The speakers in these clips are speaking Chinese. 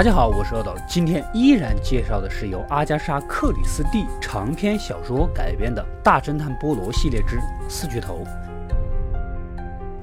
大家好，我是阿斗，今天依然介绍的是由阿加莎·克里斯蒂长篇小说改编的《大侦探波罗》系列之四巨头。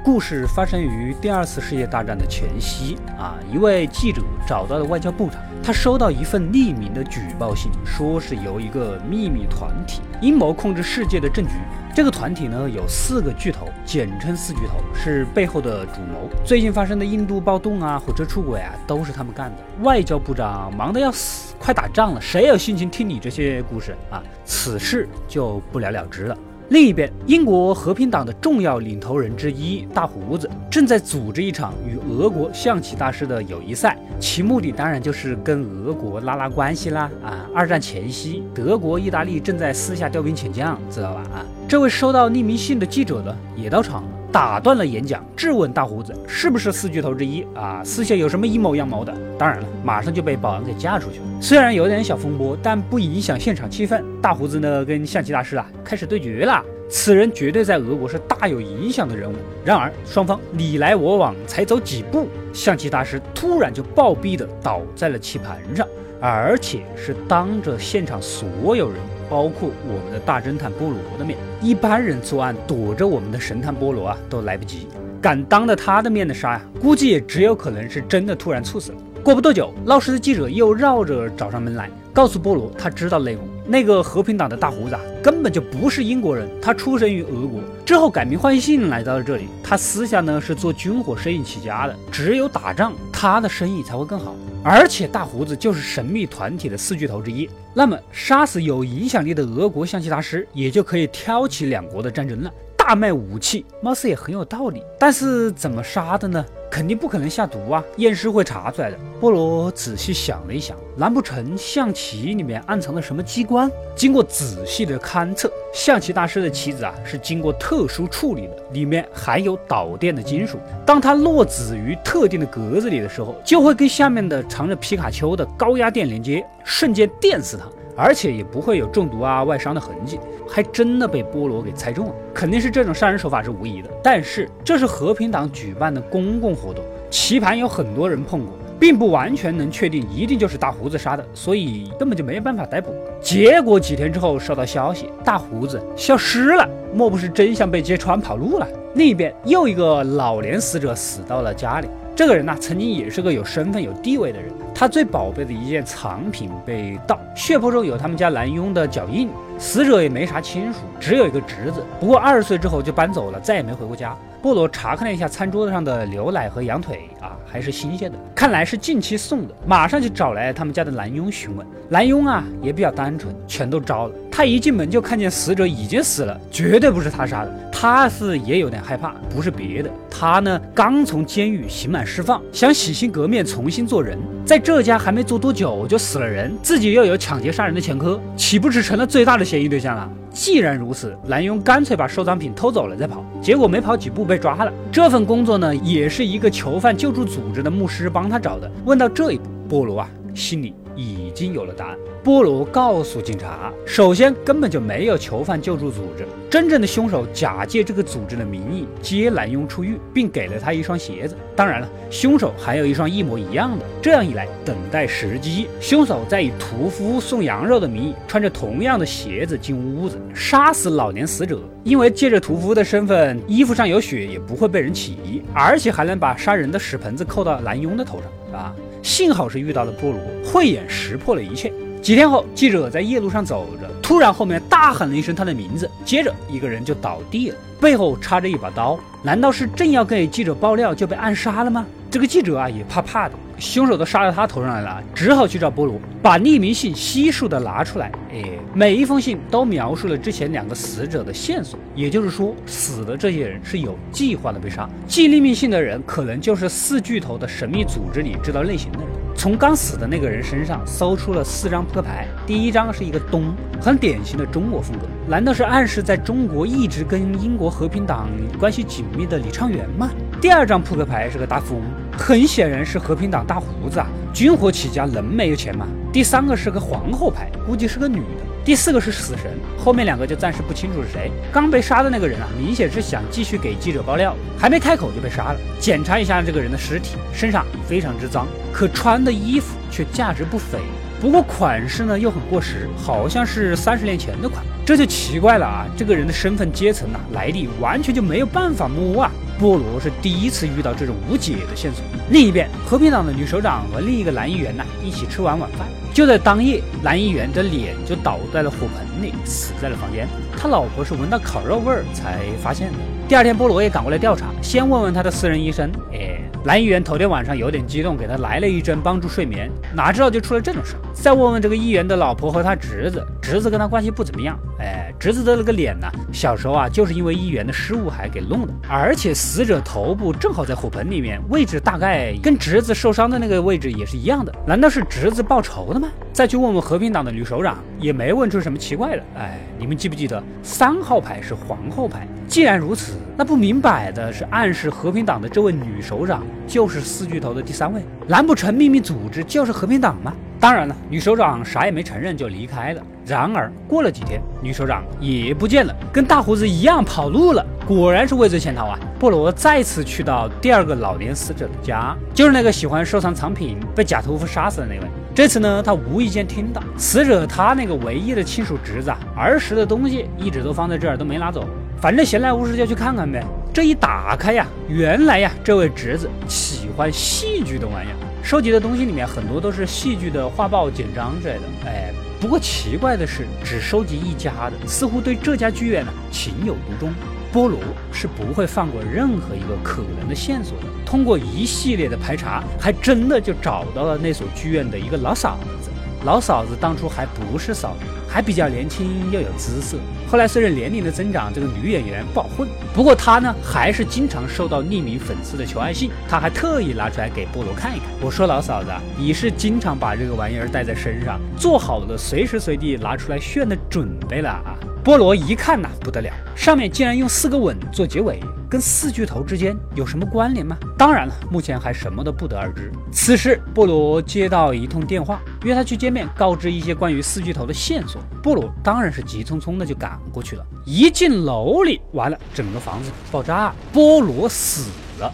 故事发生于第二次世界大战的前夕啊，一位记者找到了外交部长，他收到一份匿名的举报信，说是由一个秘密团体阴谋控制世界的政局。这个团体呢有四个巨头，简称四巨头，是背后的主谋。最近发生的印度暴动啊、火车出轨啊，都是他们干的。外交部长忙得要死，快打仗了，谁有心情听你这些故事啊？此事就不了了之了。另一边，英国和平党的重要领头人之一大胡子正在组织一场与俄国象棋大师的友谊赛，其目的当然就是跟俄国拉拉关系啦。啊，二战前夕，德国、意大利正在私下调兵遣将，知道吧？啊，这位收到匿名信的记者呢，也到场了。打断了演讲，质问大胡子是不是四巨头之一啊？私下有什么阴谋阳谋的？当然了，马上就被保安给架出去了。虽然有点小风波，但不影响现场气氛。大胡子呢，跟象棋大师啊开始对决了。此人绝对在俄国是大有影响的人物。然而双方你来我往，才走几步，象棋大师突然就暴毙的倒在了棋盘上，而且是当着现场所有人。包括我们的大侦探波罗的面，一般人作案躲着我们的神探波罗啊都来不及，敢当着他的面的杀呀，估计也只有可能是真的突然猝死了。过不多久，闹事的记者又绕着找上门来，告诉波罗他知道内幕。那个和平党的大胡子啊，根本就不是英国人，他出生于俄国，之后改名换姓来到了这里。他私下呢是做军火生意起家的，只有打仗，他的生意才会更好。而且大胡子就是神秘团体的四巨头之一，那么杀死有影响力的俄国象棋大师，也就可以挑起两国的战争了。大卖武器，貌似也很有道理，但是怎么杀的呢？肯定不可能下毒啊，验尸会查出来的。波罗仔细想了一想，难不成象棋里面暗藏了什么机关？经过仔细的勘测，象棋大师的棋子啊是经过特殊处理的，里面含有导电的金属。当它落子于特定的格子里的时候，就会跟下面的藏着皮卡丘的高压电连接，瞬间电死它。而且也不会有中毒啊、外伤的痕迹，还真的被波罗给猜中了，肯定是这种杀人手法是无疑的。但是这是和平党举办的公共活动，棋盘有很多人碰过，并不完全能确定一定就是大胡子杀的，所以根本就没办法逮捕。结果几天之后收到消息，大胡子消失了，莫不是真相被揭穿跑路了？另一边又一个老年死者死到了家里，这个人呢，曾经也是个有身份有地位的人。他最宝贝的一件藏品被盗，血泊中有他们家男佣的脚印，死者也没啥亲属，只有一个侄子，不过二十岁之后就搬走了，再也没回过家。波罗查看了一下餐桌子上的牛奶和羊腿啊，还是新鲜的，看来是近期送的，马上就找来他们家的男佣询问。男佣啊也比较单纯，全都招了。他一进门就看见死者已经死了，绝对不是他杀的。他是也有点害怕，不是别的，他呢刚从监狱刑满释放，想洗心革面，重新做人，在这家还没做多久就死了人，自己又有抢劫杀人的前科，岂不是成了最大的嫌疑对象了？既然如此，男佣干脆把收藏品偷走了再跑，结果没跑几步被抓了。这份工作呢，也是一个囚犯救助组织的牧师帮他找的。问到这一步，波罗啊，心里。已经有了答案。波罗告诉警察，首先根本就没有囚犯救助组织，真正的凶手假借这个组织的名义接男佣出狱，并给了他一双鞋子。当然了，凶手还有一双一模一样的。这样一来，等待时机，凶手再以屠夫送羊肉的名义，穿着同样的鞋子进屋子，杀死老年死者。因为借着屠夫的身份，衣服上有血也不会被人起疑，而且还能把杀人的屎盆子扣到男佣的头上，啊。幸好是遇到了波罗，慧眼识破了一切。几天后，记者在夜路上走着，突然后面大喊了一声他的名字，接着一个人就倒地了，背后插着一把刀。难道是正要给记者爆料就被暗杀了吗？这个记者啊也怕怕的。凶手都杀到他头上来了，只好去找波罗，把匿名信悉数的拿出来。哎，每一封信都描述了之前两个死者的线索，也就是说，死的这些人是有计划的被杀。寄匿名信的人可能就是四巨头的神秘组织里知道内情的人。从刚死的那个人身上搜出了四张扑克牌，第一张是一个东，很典型的中国风格。难道是暗示在中国一直跟英国和平党关系紧密的李昌元吗？第二张扑克牌是个大富翁，很显然是和平党大胡子啊，军火起家能没有钱吗？第三个是个皇后牌，估计是个女的。第四个是死神，后面两个就暂时不清楚是谁。刚被杀的那个人啊，明显是想继续给记者爆料，还没开口就被杀了。检查一下这个人的尸体，身上非常之脏，可穿的衣服却价值不菲。不过款式呢又很过时，好像是三十年前的款，这就奇怪了啊！这个人的身份阶层呐，来历完全就没有办法摸啊！波罗是第一次遇到这种无解的线索。另一边，和平党的女首长和另一个男议员呢一起吃完晚饭，就在当夜，男议员的脸就倒在了火盆里，死在了房间。他老婆是闻到烤肉味儿才发现的。第二天，波罗也赶过来调查，先问问他的私人医生，哎。男议员头天晚上有点激动，给他来了一针帮助睡眠，哪知道就出了这种事。再问问这个议员的老婆和他侄子，侄子跟他关系不怎么样。哎，侄子的那个脸呢，小时候啊就是因为议员的失误还给弄的，而且死者头部正好在火盆里面，位置大概跟侄子受伤的那个位置也是一样的。难道是侄子报仇的吗？再去问问和平党的女首长，也没问出什么奇怪的。哎，你们记不记得三号牌是皇后牌？既然如此，那不明摆的是暗示和平党的这位女首长就是四巨头的第三位？难不成秘密组织就是和平党吗？当然了，女首长啥也没承认就离开了。然而过了几天，女首长也不见了，跟大胡子一样跑路了。果然是畏罪潜逃啊！波罗再次去到第二个老年死者的家，就是那个喜欢收藏藏品、被假屠夫杀死的那位。这次呢，他无意间听到死者他那个唯一的亲属侄子啊，儿时的东西一直都放在这儿，都没拿走。反正闲来无事就去看看呗。这一打开呀，原来呀，这位侄子喜欢戏剧的玩意儿，收集的东西里面很多都是戏剧的画报、简章之类的。哎，不过奇怪的是，只收集一家的，似乎对这家剧院呢情有独钟。波罗是不会放过任何一个可能的线索的。通过一系列的排查，还真的就找到了那所剧院的一个老嫂子。老嫂子当初还不是嫂子，还比较年轻又有姿色。后来随着年龄的增长，这个女演员不好混。不过她呢，还是经常收到匿名粉丝的求爱信。她还特意拿出来给菠萝看一看。我说老嫂子，你是经常把这个玩意儿带在身上，做好了随时随地拿出来炫的准备了啊？波罗一看呐，不得了，上面竟然用四个吻做结尾，跟四巨头之间有什么关联吗？当然了，目前还什么都不得而知。此时，波罗接到一通电话，约他去见面，告知一些关于四巨头的线索。波罗当然是急匆匆的就赶过去了。一进楼里，完了，整个房子爆炸，波罗死了。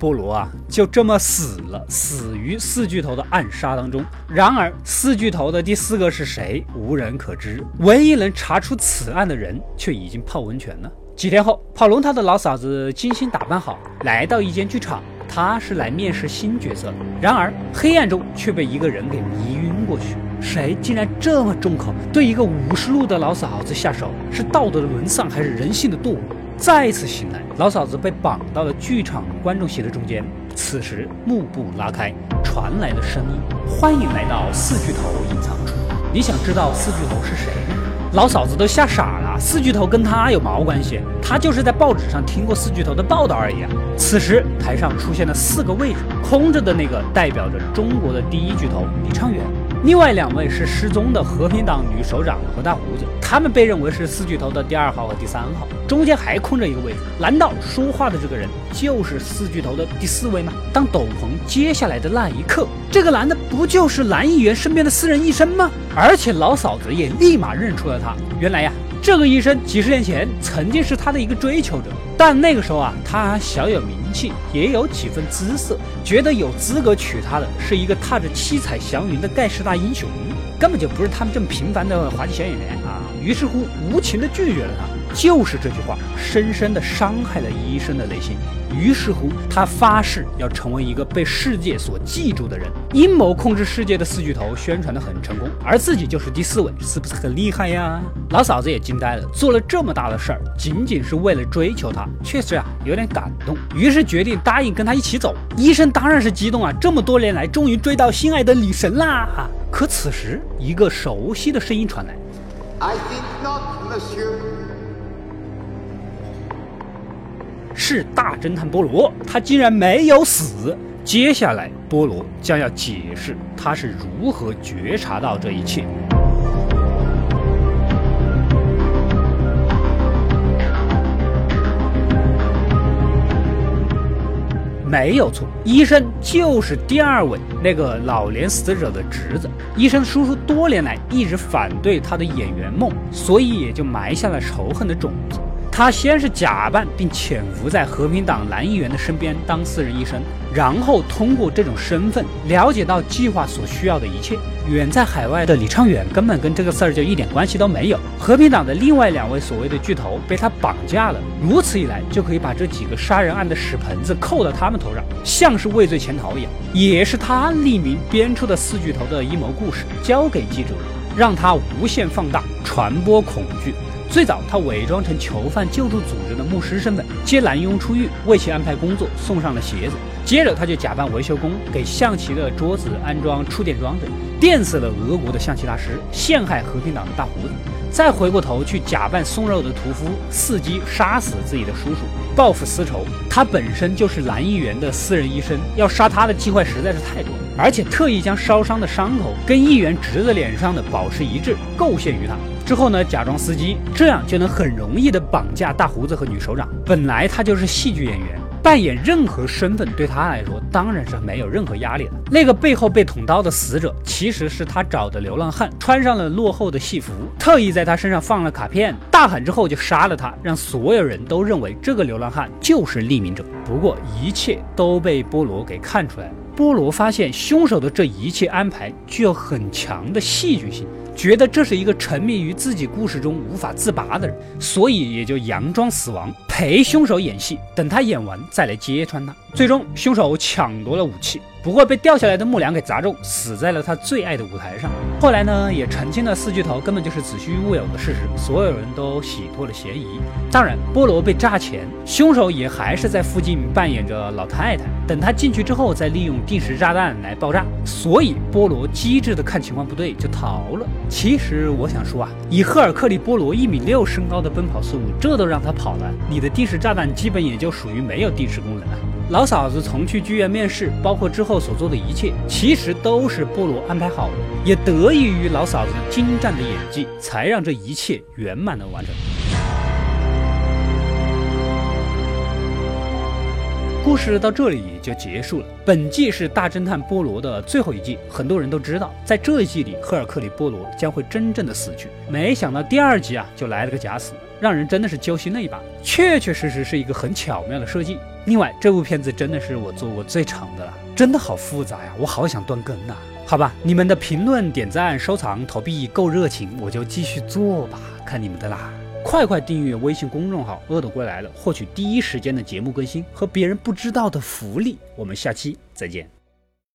波罗啊，就这么死了，死于四巨头的暗杀当中。然而，四巨头的第四个是谁，无人可知。唯一能查出此案的人，却已经泡温泉了。几天后，跑龙套的老嫂子精心打扮好，来到一间剧场，她是来面试新角色。然而，黑暗中却被一个人给迷晕过去。谁竟然这么重口，对一个五十路的老嫂子下手？是道德的沦丧，还是人性的堕落？再次醒来，老嫂子被绑到了剧场观众席的中间。此时幕布拉开，传来的声音：“欢迎来到四巨头隐藏处。你想知道四巨头是谁？”老嫂子都吓傻了。四巨头跟他有毛关系？他就是在报纸上听过四巨头的报道而已啊。此时台上出现了四个位置，空着的那个代表着中国的第一巨头李昌远。另外两位是失踪的和平党女首长和大胡子，他们被认为是四巨头的第二号和第三号，中间还空着一个位置。难道说话的这个人就是四巨头的第四位吗？当斗篷揭下来的那一刻，这个男的不就是男议员身边的私人医生吗？而且老嫂子也立马认出了他，原来呀。这个医生几十年前曾经是他的一个追求者，但那个时候啊，他小有名气，也有几分姿色，觉得有资格娶她的是一个踏着七彩祥云的盖世大英雄，根本就不是他们这么平凡的滑稽小演员啊。于是乎，无情的拒绝了他。就是这句话，深深的伤害了医生的内心。于是乎，他发誓要成为一个被世界所记住的人。阴谋控制世界的四巨头宣传的很成功，而自己就是第四位，是不是很厉害呀？老嫂子也惊呆了，做了这么大的事儿，仅仅是为了追求他，确实啊有点感动。于是决定答应跟他一起走。医生当然是激动啊，这么多年来终于追到心爱的女神啦！可此时，一个熟悉的声音传来：“I think not, Monsieur。”是大侦探波罗，他竟然没有死。接下来，波罗将要解释他是如何觉察到这一切。没有错，医生就是第二位那个老年死者的侄子。医生叔叔多年来一直反对他的演员梦，所以也就埋下了仇恨的种子。他先是假扮并潜伏在和平党男议员的身边当私人医生，然后通过这种身份了解到计划所需要的一切。远在海外的李昌远根本跟这个事儿就一点关系都没有。和平党的另外两位所谓的巨头被他绑架了，如此一来就可以把这几个杀人案的屎盆子扣到他们头上，像是畏罪潜逃一样。也是他匿名编出的四巨头的阴谋故事交给记者，让他无限放大，传播恐惧。最早，他伪装成囚犯救助组织的牧师身份，接男佣出狱，为其安排工作，送上了鞋子。接着，他就假扮维修工，给象棋的桌子安装触电装置，电死了俄国的象棋大师，陷害和平党的大胡子。再回过头去假扮送肉的屠夫，伺机杀死自己的叔叔，报复私仇。他本身就是蓝议员的私人医生，要杀他的机会实在是太多，而且特意将烧伤的伤口跟议员侄子脸上的保持一致，构陷于他。之后呢，假装司机，这样就能很容易的绑架大胡子和女首长。本来他就是戏剧演员，扮演任何身份对他来说当然是没有任何压力的。那个背后被捅刀的死者，其实是他找的流浪汉，穿上了落后的戏服，特意在他身上放了卡片，大喊之后就杀了他，让所有人都认为这个流浪汉就是匿名者。不过一切都被波罗给看出来了。波罗发现凶手的这一切安排具有很强的戏剧性。觉得这是一个沉迷于自己故事中无法自拔的人，所以也就佯装死亡，陪凶手演戏，等他演完再来揭穿他。最终，凶手抢夺了武器。不过被掉下来的木梁给砸中，死在了他最爱的舞台上。后来呢，也澄清了四巨头根本就是子虚乌有的事实，所有人都洗脱了嫌疑。当然，菠萝被炸前，凶手也还是在附近扮演着老太太，等他进去之后，再利用定时炸弹来爆炸。所以，菠萝机智的看情况不对就逃了。其实我想说啊，以赫尔克利波罗一米六身高的奔跑速度，这都让他跑了，你的定时炸弹基本也就属于没有定时功能了。老嫂子从去剧院面试，包括之后所做的一切，其实都是波罗安排好的，也得益于老嫂子精湛的演技，才让这一切圆满的完成。故事到这里就结束了。本季是大侦探波罗的最后一季，很多人都知道，在这一季里，赫尔克里波罗将会真正的死去。没想到第二集啊，就来了个假死，让人真的是揪心了一把。确确实实是一个很巧妙的设计。另外，这部片子真的是我做过最长的了，真的好复杂呀，我好想断更呐。好吧，你们的评论、点赞、收藏、投币够热情，我就继续做吧，看你们的啦。快快订阅微信公众号“恶斗归来了”，获取第一时间的节目更新和别人不知道的福利。我们下期再见。